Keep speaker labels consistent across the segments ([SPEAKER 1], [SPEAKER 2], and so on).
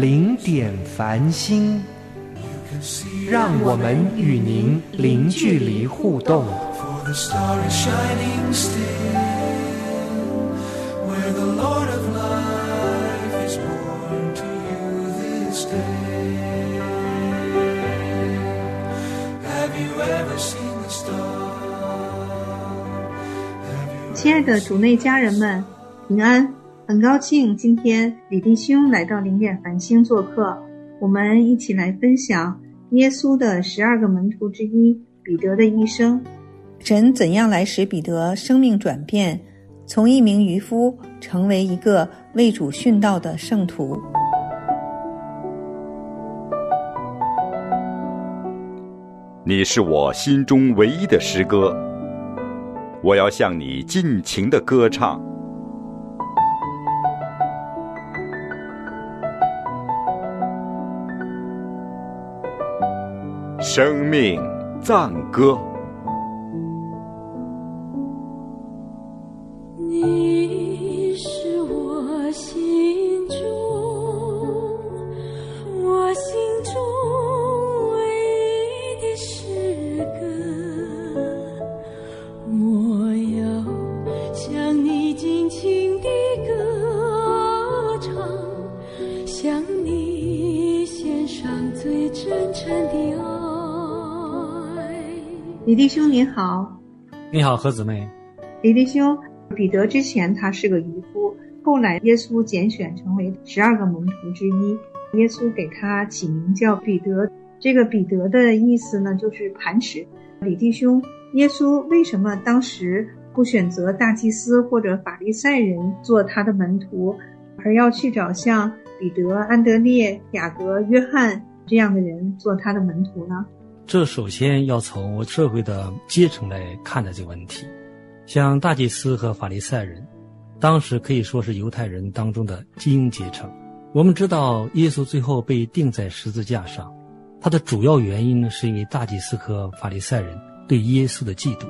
[SPEAKER 1] 零点繁星，让我们与您零距离互动。
[SPEAKER 2] 亲爱的主内家人们，平安！很高兴今天李弟兄来到零点繁星做客，我们一起来分享耶稣的十二个门徒之一彼得的一生。神怎样来使彼得生命转变，从一名渔夫成为一个为主殉道的圣徒？
[SPEAKER 3] 你是我心中唯一的诗歌，我要向你尽情的歌唱。生命赞歌。
[SPEAKER 2] 李弟兄您好，
[SPEAKER 4] 你好，何姊妹。
[SPEAKER 2] 李弟兄，彼得之前他是个渔夫，后来耶稣拣选成为十二个门徒之一，耶稣给他起名叫彼得。这个彼得的意思呢，就是磐石。李弟兄，耶稣为什么当时不选择大祭司或者法利赛人做他的门徒，而要去找像彼得、安德烈、雅各、约翰这样的人做他的门徒呢？
[SPEAKER 4] 这首先要从社会的阶层来看待这个问题。像大祭司和法利赛人，当时可以说是犹太人当中的精英阶层。我们知道，耶稣最后被钉在十字架上，他的主要原因，是因为大祭司和法利赛人对耶稣的嫉妒。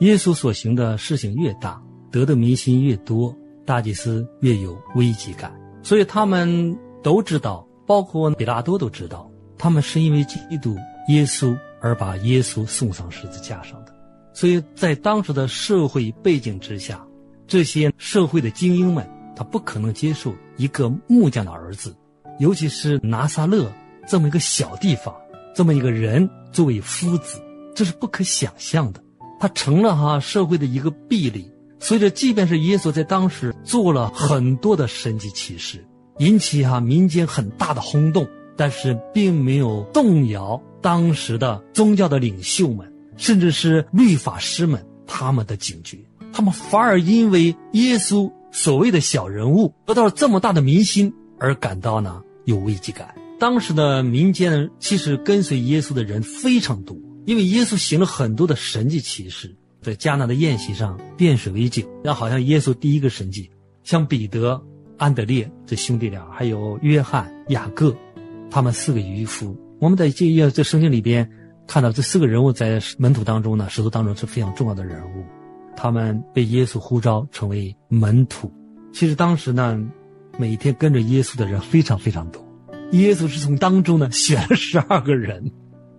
[SPEAKER 4] 耶稣所行的事情越大，得的民心越多，大祭司越有危机感。所以他们都知道，包括比拉多都知道，他们是因为嫉妒耶稣而把耶稣送上十字架上的。所以在当时的社会背景之下，这些社会的精英们，他不可能接受一个木匠的儿子，尤其是拿撒勒这么一个小地方，这么一个人作为夫子，这是不可想象的。他成了哈社会的一个壁垒。所以这即便是耶稣在当时做了很多的神迹奇事，引起哈民间很大的轰动，但是并没有动摇当时的宗教的领袖们。甚至是律法师们，他们的警觉，他们反而因为耶稣所谓的小人物得到了这么大的民心而感到呢有危机感。当时的民间其实跟随耶稣的人非常多，因为耶稣行了很多的神迹奇事，在迦拿的宴席上变水为酒，那好像耶稣第一个神迹，像彼得、安德烈这兄弟俩，还有约翰、雅各，他们四个渔夫，我们在这页这圣经里边。看到这四个人物在门徒当中呢，使徒当中是非常重要的人物，他们被耶稣呼召成为门徒。其实当时呢，每天跟着耶稣的人非常非常多，耶稣是从当中呢选了十二个人，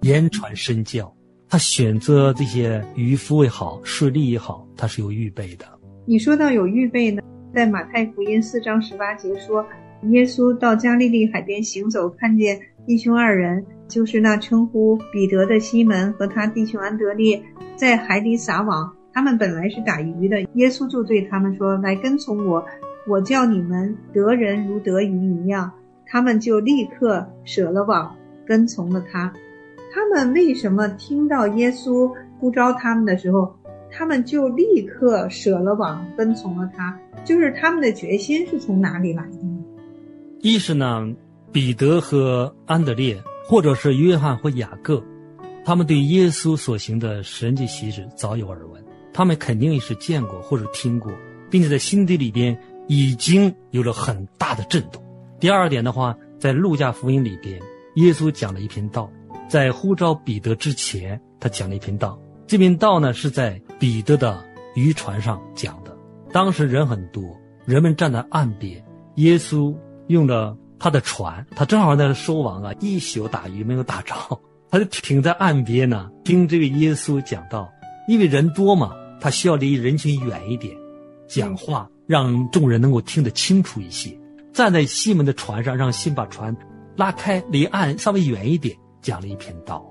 [SPEAKER 4] 言传身教。他选择这些渔夫也好，税吏也好，他是有预备的。
[SPEAKER 2] 你说到有预备呢，在马太福音四章十八节说，耶稣到加利利海边行走，看见弟兄二人。就是那称呼彼得的西门和他弟兄安德烈在海底撒网，他们本来是打鱼的。耶稣就对他们说：“来跟从我，我叫你们得人如得鱼一样。”他们就立刻舍了网，跟从了他。他们为什么听到耶稣呼召他们的时候，他们就立刻舍了网，跟从了他？就是他们的决心是从哪里来的呢？
[SPEAKER 4] 一是呢。彼得和安德烈，或者是约翰或雅各，他们对耶稣所行的神迹奇事早有耳闻，他们肯定也是见过或者听过，并且在心底里边已经有了很大的震动。第二点的话，在路加福音里边，耶稣讲了一篇道，在呼召彼得之前，他讲了一篇道。这篇道呢是在彼得的渔船上讲的，当时人很多，人们站在岸边，耶稣用了他的船，他正好在那收网啊，一宿打鱼没有打着，他就停在岸边呢，听这个耶稣讲道。因为人多嘛，他需要离人群远一点，讲话让众人能够听得清楚一些。站在西门的船上，让西把船拉开，离岸稍微远一点，讲了一篇道，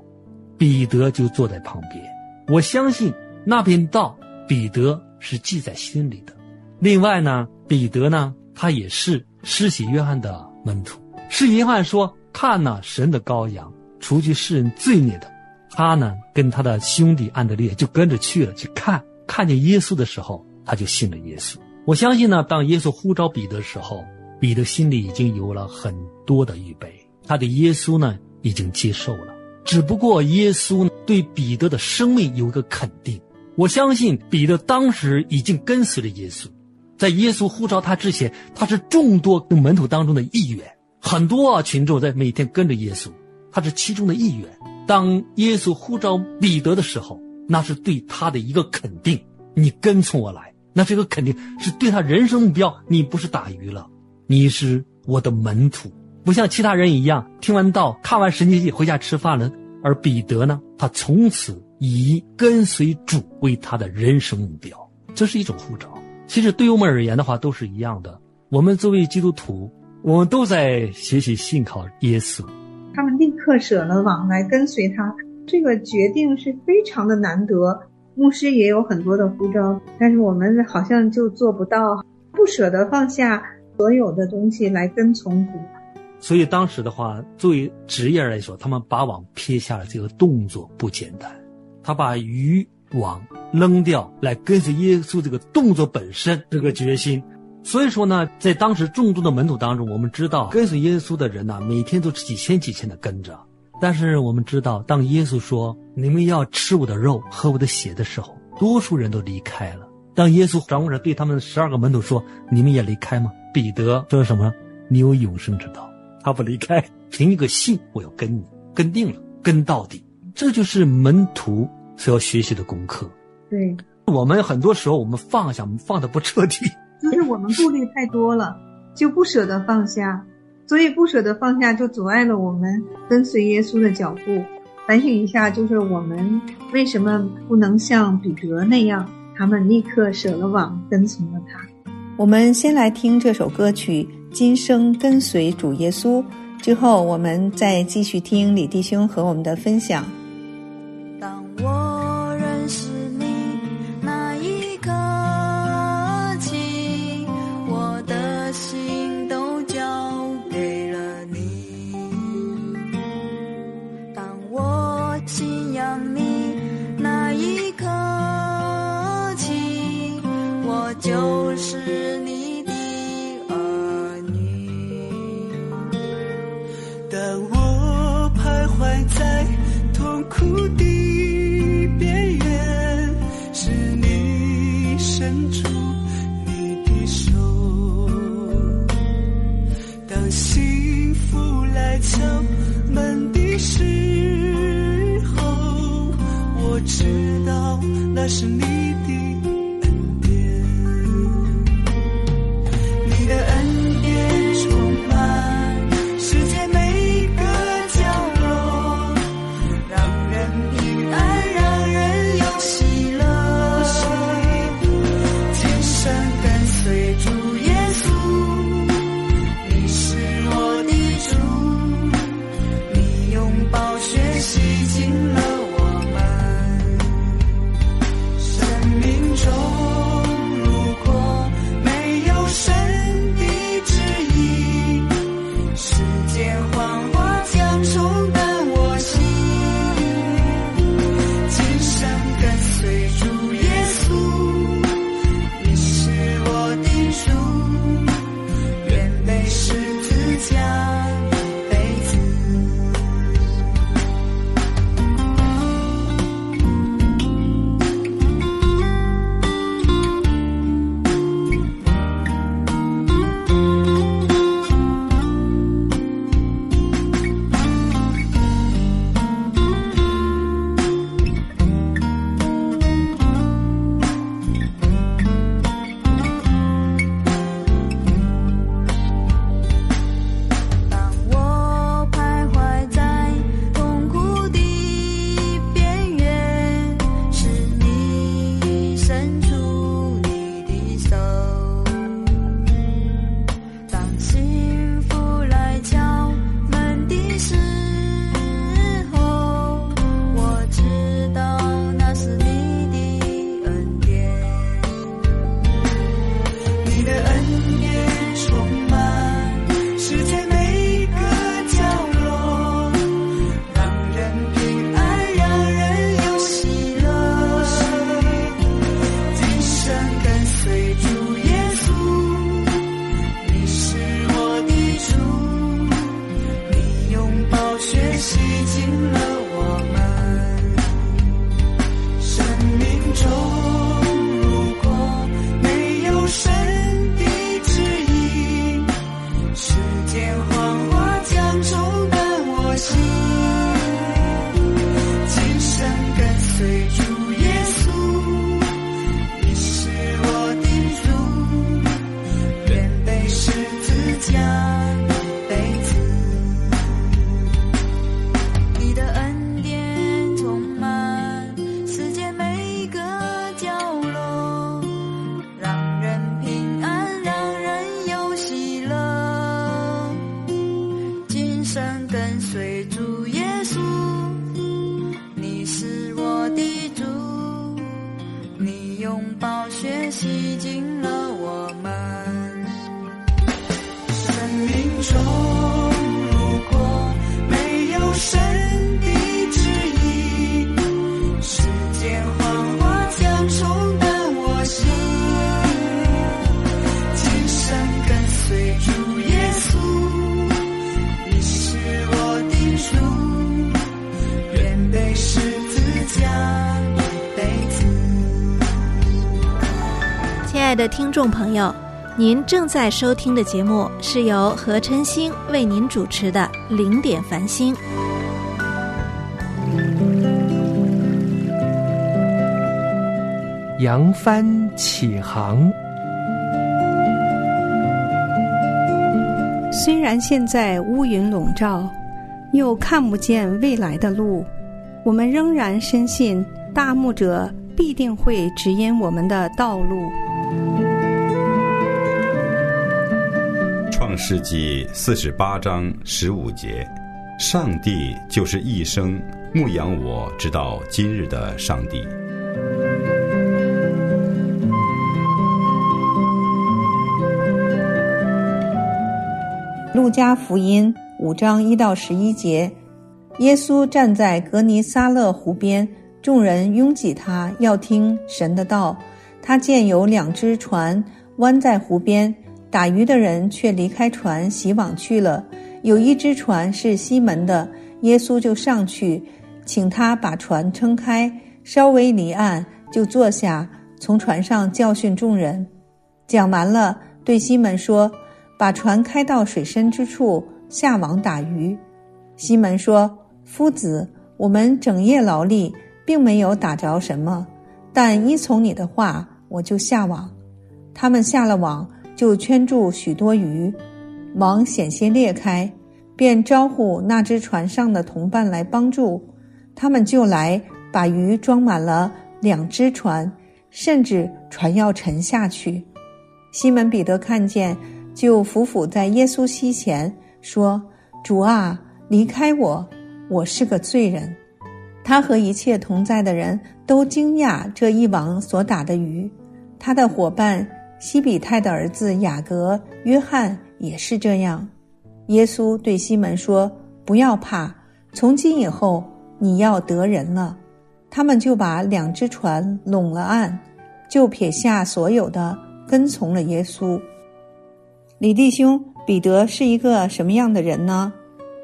[SPEAKER 4] 彼得就坐在旁边。我相信那篇道，彼得是记在心里的。另外呢，彼得呢，他也是施洗约翰的门徒。是约翰说：“看呐，神的羔羊，除去世人罪孽的。”他呢，跟他的兄弟安德烈就跟着去了，去看看见耶稣的时候，他就信了耶稣。我相信呢，当耶稣呼召彼得的时候，彼得心里已经有了很多的预备，他对耶稣呢已经接受了。只不过耶稣对彼得的生命有个肯定，我相信彼得当时已经跟随了耶稣，在耶稣呼召他之前，他是众多的门徒当中的一员，很多啊群众在每天跟着耶稣，他是其中的一员。当耶稣呼召彼得的时候，那是对他的一个肯定，你跟从我来，那这个肯定是对他人生目标，你不是打鱼了，你是我的门徒。不像其他人一样，听完道、看完神迹回家吃饭了。而彼得呢，他从此以跟随主为他的人生目标，这是一种呼召。其实对于我们而言的话，都是一样的。我们作为基督徒，我们都在学习信靠耶稣。
[SPEAKER 2] 他们立刻舍了网来跟随他，这个决定是非常的难得。牧师也有很多的呼召，但是我们好像就做不到，不舍得放下所有的东西来跟从主。
[SPEAKER 4] 所以当时的话，作为职业来说，他们把网撇下了这个动作不简单。他把渔网扔掉来跟随耶稣这个动作本身，这个决心。所以说呢，在当时众多的门徒当中，我们知道跟随耶稣的人呢，每天都是几千几千的跟着。但是我们知道，当耶稣说你们要吃我的肉、喝我的血的时候，多数人都离开了。当耶稣掌握着对他们十二个门徒说：“你们也离开吗？”彼得说什么？你有永生之道。他不离开，凭一个信，我要跟你跟定了，跟到底。这就是门徒所要学习的功课。
[SPEAKER 2] 对，
[SPEAKER 4] 我们很多时候我们放下，放的不彻底，
[SPEAKER 2] 就是我们顾虑太多了，就不舍得放下，所以不舍得放下，就阻碍了我们跟随耶稣的脚步。反省一下，就是我们为什么不能像彼得那样，他们立刻舍了网，跟从了他。
[SPEAKER 1] 我们先来听这首歌曲。今生跟随主耶稣，之后我们再继续听李弟兄和我们的分享。
[SPEAKER 5] 众朋友，您正在收听的节目是由何晨星为您主持的《零点繁星》。
[SPEAKER 1] 扬帆起航，
[SPEAKER 6] 虽然现在乌云笼罩，又看不见未来的路，我们仍然深信大牧者必定会指引我们的道路。
[SPEAKER 3] 创世纪四十八章十五节，上帝就是一生牧养我直到今日的上帝。
[SPEAKER 7] 路加福音五章一到十一节，耶稣站在格尼撒勒湖边，众人拥挤他，要听神的道。他见有两只船弯在湖边，打鱼的人却离开船洗网去了。有一只船是西门的，耶稣就上去，请他把船撑开，稍微离岸，就坐下，从船上教训众人。讲完了，对西门说。把船开到水深之处，下网打鱼。西门说：“夫子，我们整夜劳力，并没有打着什么，但依从你的话，我就下网。”他们下了网，就圈住许多鱼，网险些裂开，便招呼那只船上的同伴来帮助。他们就来，把鱼装满了两只船，甚至船要沉下去。西门彼得看见。就伏伏在耶稣膝前说：“主啊，离开我，我是个罪人。”他和一切同在的人都惊讶这一网所打的鱼。他的伙伴西比泰的儿子雅各、约翰也是这样。耶稣对西门说：“不要怕，从今以后你要得人了。”他们就把两只船拢了岸，就撇下所有的，跟从了耶稣。李弟兄，彼得是一个什么样的人呢？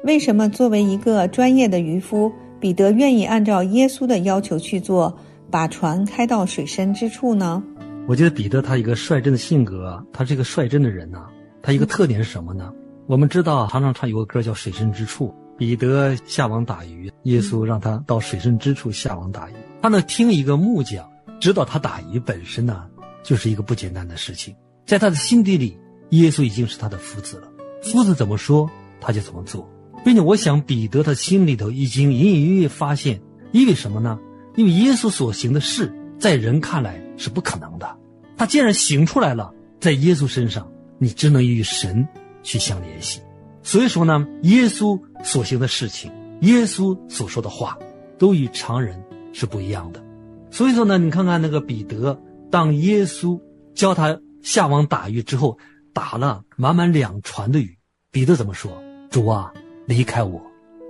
[SPEAKER 7] 为什么作为一个专业的渔夫，彼得愿意按照耶稣的要求去做，把船开到水深之处呢？
[SPEAKER 4] 我觉得彼得他一个率真的性格，他是一个率真的人呐。他一个特点是什么呢？我们知道常常唱有个歌叫《水深之处》，彼得下网打鱼，耶稣让他到水深之处下网打鱼。他呢听一个木匠，知道他打鱼本身呢就是一个不简单的事情，在他的心底里。耶稣已经是他的夫子了，夫子怎么说他就怎么做，并且我想彼得他心里头已经隐隐约约发现，因为什么呢？因为耶稣所行的事在人看来是不可能的，他既然行出来了，在耶稣身上，你只能与神去相联系。所以说呢，耶稣所行的事情，耶稣所说的话，都与常人是不一样的。所以说呢，你看看那个彼得，当耶稣教他下网打鱼之后。打了满满两船的鱼，彼得怎么说？主啊，离开我，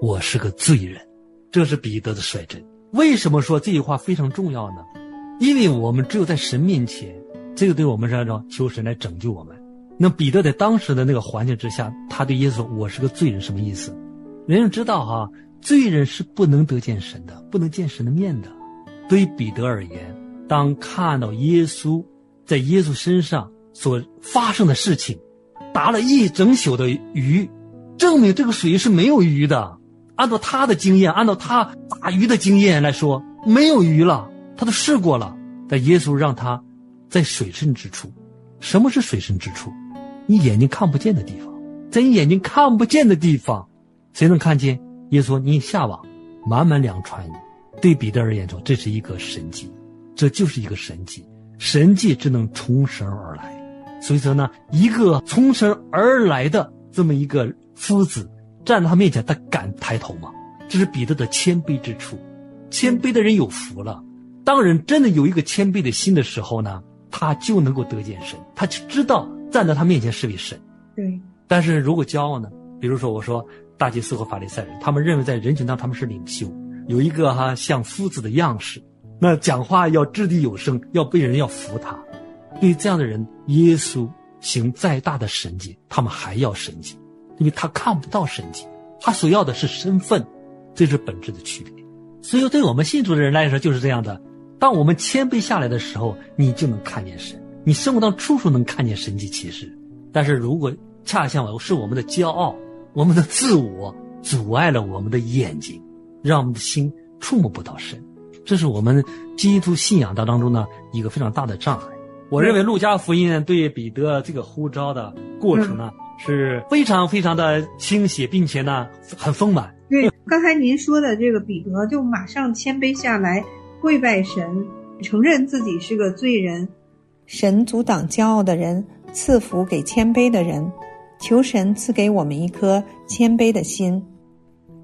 [SPEAKER 4] 我是个罪人。这是彼得的率真。为什么说这句话非常重要呢？因为我们只有在神面前，这个对我们是说求神来拯救我们。那彼得在当时的那个环境之下，他对耶稣说：“我是个罪人。”什么意思？人家知道哈，罪人是不能得见神的，不能见神的面的。对于彼得而言，当看到耶稣在耶稣身上。所发生的事情，打了一整宿的鱼，证明这个水是没有鱼的。按照他的经验，按照他打鱼的经验来说，没有鱼了。他都试过了。但耶稣让他在水深之处。什么是水深之处？你眼睛看不见的地方，在你眼睛看不见的地方，谁能看见？耶稣：“你下网，满满两船。”对彼得而言说，这是一个神迹，这就是一个神迹。神迹只能从神而来。所以说呢，一个从神而来的这么一个夫子站在他面前，他敢抬头吗？这是彼得的谦卑之处。谦卑的人有福了。当人真的有一个谦卑的心的时候呢，他就能够得见神，他就知道站在他面前是位神。
[SPEAKER 2] 对，
[SPEAKER 4] 但是如果骄傲呢？比如说我说大祭司和法利赛人，他们认为在人群当中他们是领袖，有一个哈像夫子的样式，那讲话要掷地有声，要被人要服他。对于这样的人，耶稣行再大的神迹，他们还要神迹，因为他看不到神迹，他所要的是身份，这是本质的区别。所以对我们信主的人来说就是这样的。当我们谦卑下来的时候，你就能看见神，你生活当中处处能看见神迹奇事。但是如果恰恰是我们的骄傲，我们的自我阻碍了我们的眼睛，让我们的心触摸不到神，这是我们基督信仰当当中呢一个非常大的障碍。我认为路加福音对彼得这个呼召的过程呢是非常非常的清晰，并且呢很丰满。
[SPEAKER 2] 对，刚才您说的这个彼得就马上谦卑下来，跪拜神，承认自己是个罪人。
[SPEAKER 7] 神阻挡骄傲的人，赐福给谦卑的人。求神赐给我们一颗谦卑的心，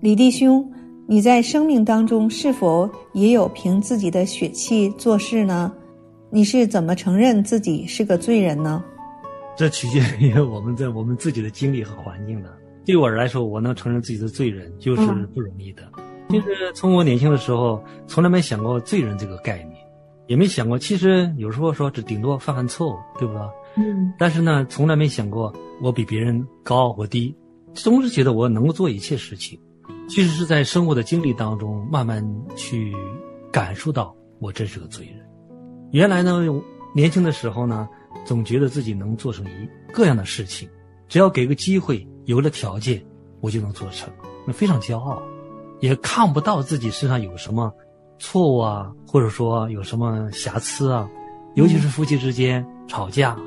[SPEAKER 7] 李弟兄，你在生命当中是否也有凭自己的血气做事呢？你是怎么承认自己是个罪人呢？
[SPEAKER 4] 这取决于我们在我们自己的经历和环境的。对我来说，我能承认自己的罪人就是不容易的。就是从我年轻的时候，从来没想过罪人这个概念，也没想过。其实有时候说只顶多犯犯错误，对不对？
[SPEAKER 2] 嗯。
[SPEAKER 4] 但是呢，从来没想过。我比别人高或低，总是觉得我能够做一切事情。其实是在生活的经历当中，慢慢去感受到我真是个罪人。原来呢，年轻的时候呢，总觉得自己能做成一各样的事情，只要给个机会，有了条件，我就能做成。那非常骄傲，也看不到自己身上有什么错误啊，或者说有什么瑕疵啊。尤其是夫妻之间吵架，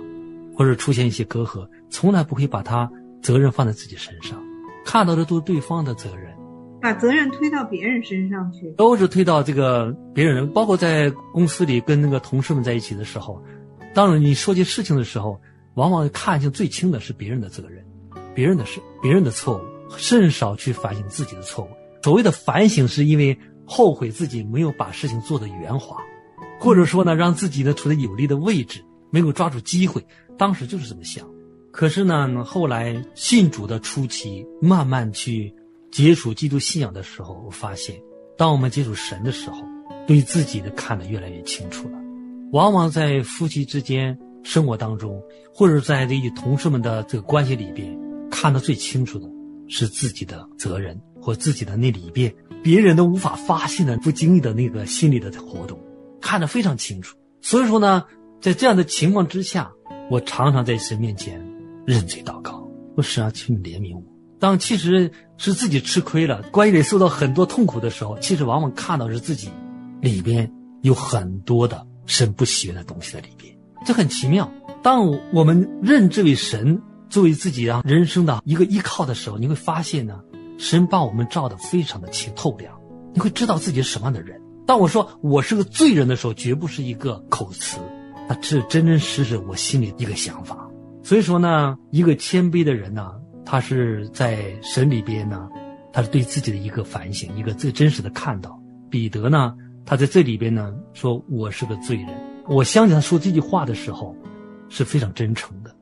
[SPEAKER 4] 或者出现一些隔阂。从来不会把他责任放在自己身上，看到的都是对方的责任，
[SPEAKER 2] 把责任推到别人身上去，
[SPEAKER 4] 都是推到这个别人。包括在公司里跟那个同事们在一起的时候，当然你说起事情的时候，往往看清最轻的是别人的责任，别人的事，别人的错误，甚少去反省自己的错误。所谓的反省，是因为后悔自己没有把事情做得圆滑，或者说呢，让自己呢处在有利的位置，没有抓住机会。当时就是这么想。可是呢，后来信主的初期，慢慢去接触基督信仰的时候，我发现，当我们接触神的时候，对自己的看得越来越清楚了。往往在夫妻之间生活当中，或者在这与同事们的这个关系里边，看得最清楚的是自己的责任或自己的那里边别人都无法发现的不经意的那个心理的活动，看得非常清楚。所以说呢，在这样的情况之下，我常常在神面前。认罪祷告，我神啊，请你怜悯我。当其实是自己吃亏了，关系里受到很多痛苦的时候，其实往往看到是自己里边有很多的神不喜悦的东西在里边。这很奇妙。当我们认这位神作为自己啊人生的一个依靠的时候，你会发现呢，神把我们照得非常的清透亮。你会知道自己是什么样的人。当我说我是个罪人的时候，绝不是一个口词，那是真真实实我心里一个想法。所以说呢，一个谦卑的人呢，他是在神里边呢，他是对自己的一个反省，一个最真实的看到。彼得呢，他在这里边呢，说我是个罪人。我相信他说这句话的时候，是非常真诚的。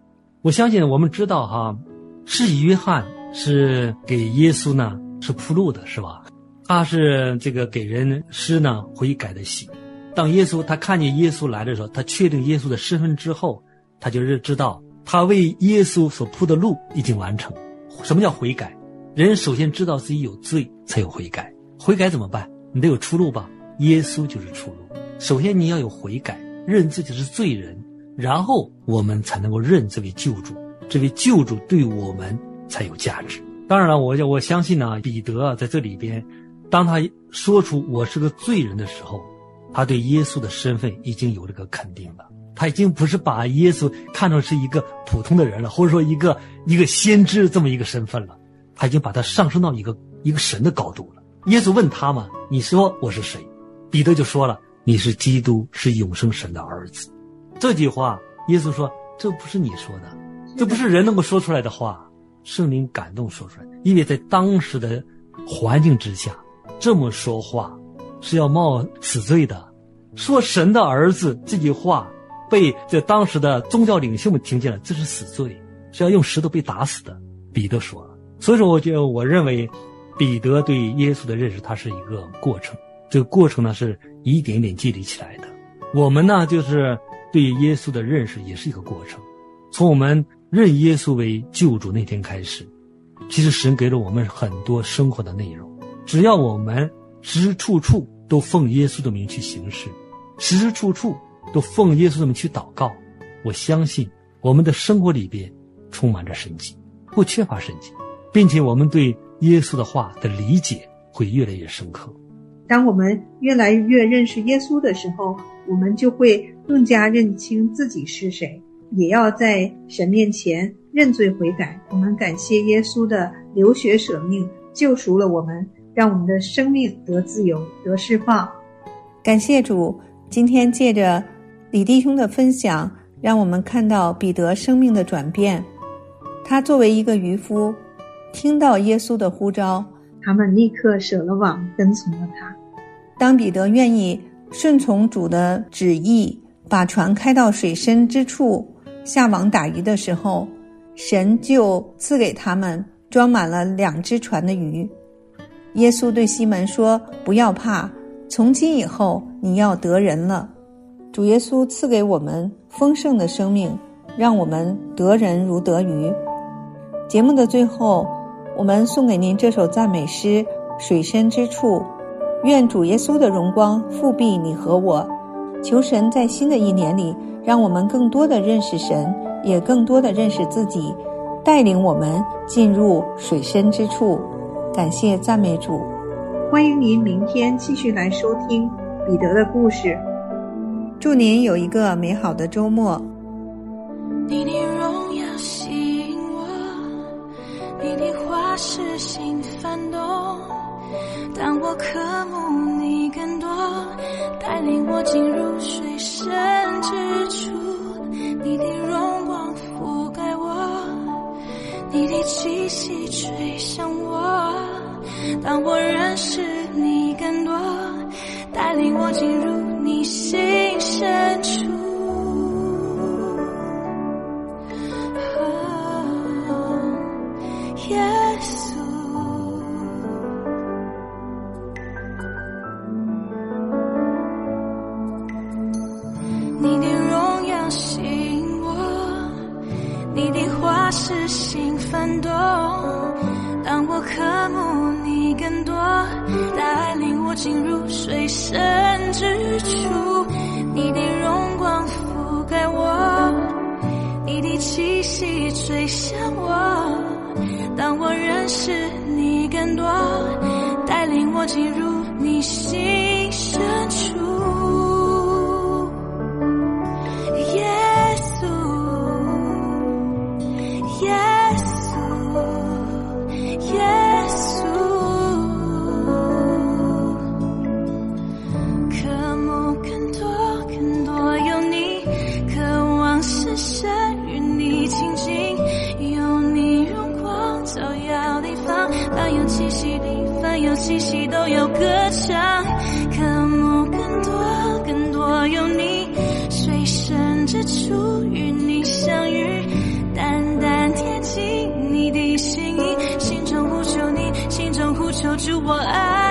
[SPEAKER 4] 我相信我们知道哈，是约翰是给耶稣呢是铺路的，是吧？他是这个给人施呢悔改的喜。当耶稣他看见耶稣来的时候，他确定耶稣的身份之后，他就认知道。他为耶稣所铺的路已经完成。什么叫悔改？人首先知道自己有罪，才有悔改。悔改怎么办？你得有出路吧？耶稣就是出路。首先你要有悔改，认自己是罪人，然后我们才能够认这位救主。这位救主对我们才有价值。当然了，我我相信呢，彼得在这里边，当他说出我是个罪人的时候，他对耶稣的身份已经有了个肯定了。他已经不是把耶稣看成是一个普通的人了，或者说一个一个先知这么一个身份了，他已经把他上升到一个一个神的高度了。耶稣问他嘛：“你说我是谁？”彼得就说了：“你是基督，是永生神的儿子。”这句话，耶稣说：“这不是你说的，这不是人能够说出来的话，圣灵感动说出来。因为在当时的环境之下，这么说话是要冒死罪的。说神的儿子这句话。”被这当时的宗教领袖们听见了，这是死罪，是要用石头被打死的。彼得说了。所以说，我觉得我认为，彼得对耶稣的认识，它是一个过程。这个过程呢，是一点点建立起来的。我们呢，就是对耶稣的认识，也是一个过程。从我们认耶稣为救主那天开始，其实神给了我们很多生活的内容。只要我们时时处处都奉耶稣的名去行事，时时处处都奉耶稣的名去祷告，我相信我们的生活里边充满着神迹，不缺乏神迹，并且我们对耶稣的话的理解会越来越深刻。
[SPEAKER 2] 当我们越来越认识耶稣的时候，我们就会更加认清自己是谁，也要在神面前认罪悔改。我们感谢耶稣的流血舍命，救赎了我们。让我们的生命得自由，得释放。
[SPEAKER 7] 感谢主，今天借着李弟兄的分享，让我们看到彼得生命的转变。他作为一个渔夫，听到耶稣的呼召，
[SPEAKER 2] 他们立刻舍了网，跟从了他。
[SPEAKER 7] 当彼得愿意顺从主的旨意，把船开到水深之处下网打鱼的时候，神就赐给他们装满了两只船的鱼。耶稣对西门说：“不要怕，从今以后你要得人了。”主耶稣赐给我们丰盛的生命，让我们得人如得鱼。节目的最后，我们送给您这首赞美诗《水深之处》。愿主耶稣的荣光复庇你和我。求神在新的一年里，让我们更多的认识神，也更多的认识自己，带领我们进入水深之处。感谢赞美主，
[SPEAKER 2] 欢迎您明天继续来收听彼得的故事。
[SPEAKER 7] 祝您有一个美好的周末。
[SPEAKER 8] 你的荣耀吸引我，你的话是心翻动。当我渴慕领我进入水深之处。你的荣光覆盖我，你的气息吹向我。当我认识你更多，带领我进入你心深处。耶稣，进入水深之处，你的荣光覆盖我，你的气息吹向我。当我认识你更多，带领我进入你心望深深与你亲近，有你荣光照耀地方，凡有气息的，凡有气息都有歌唱。渴慕更多更多有你，水深之处与你相遇，淡淡贴近你的心意。心中呼求你，心中呼求主，我爱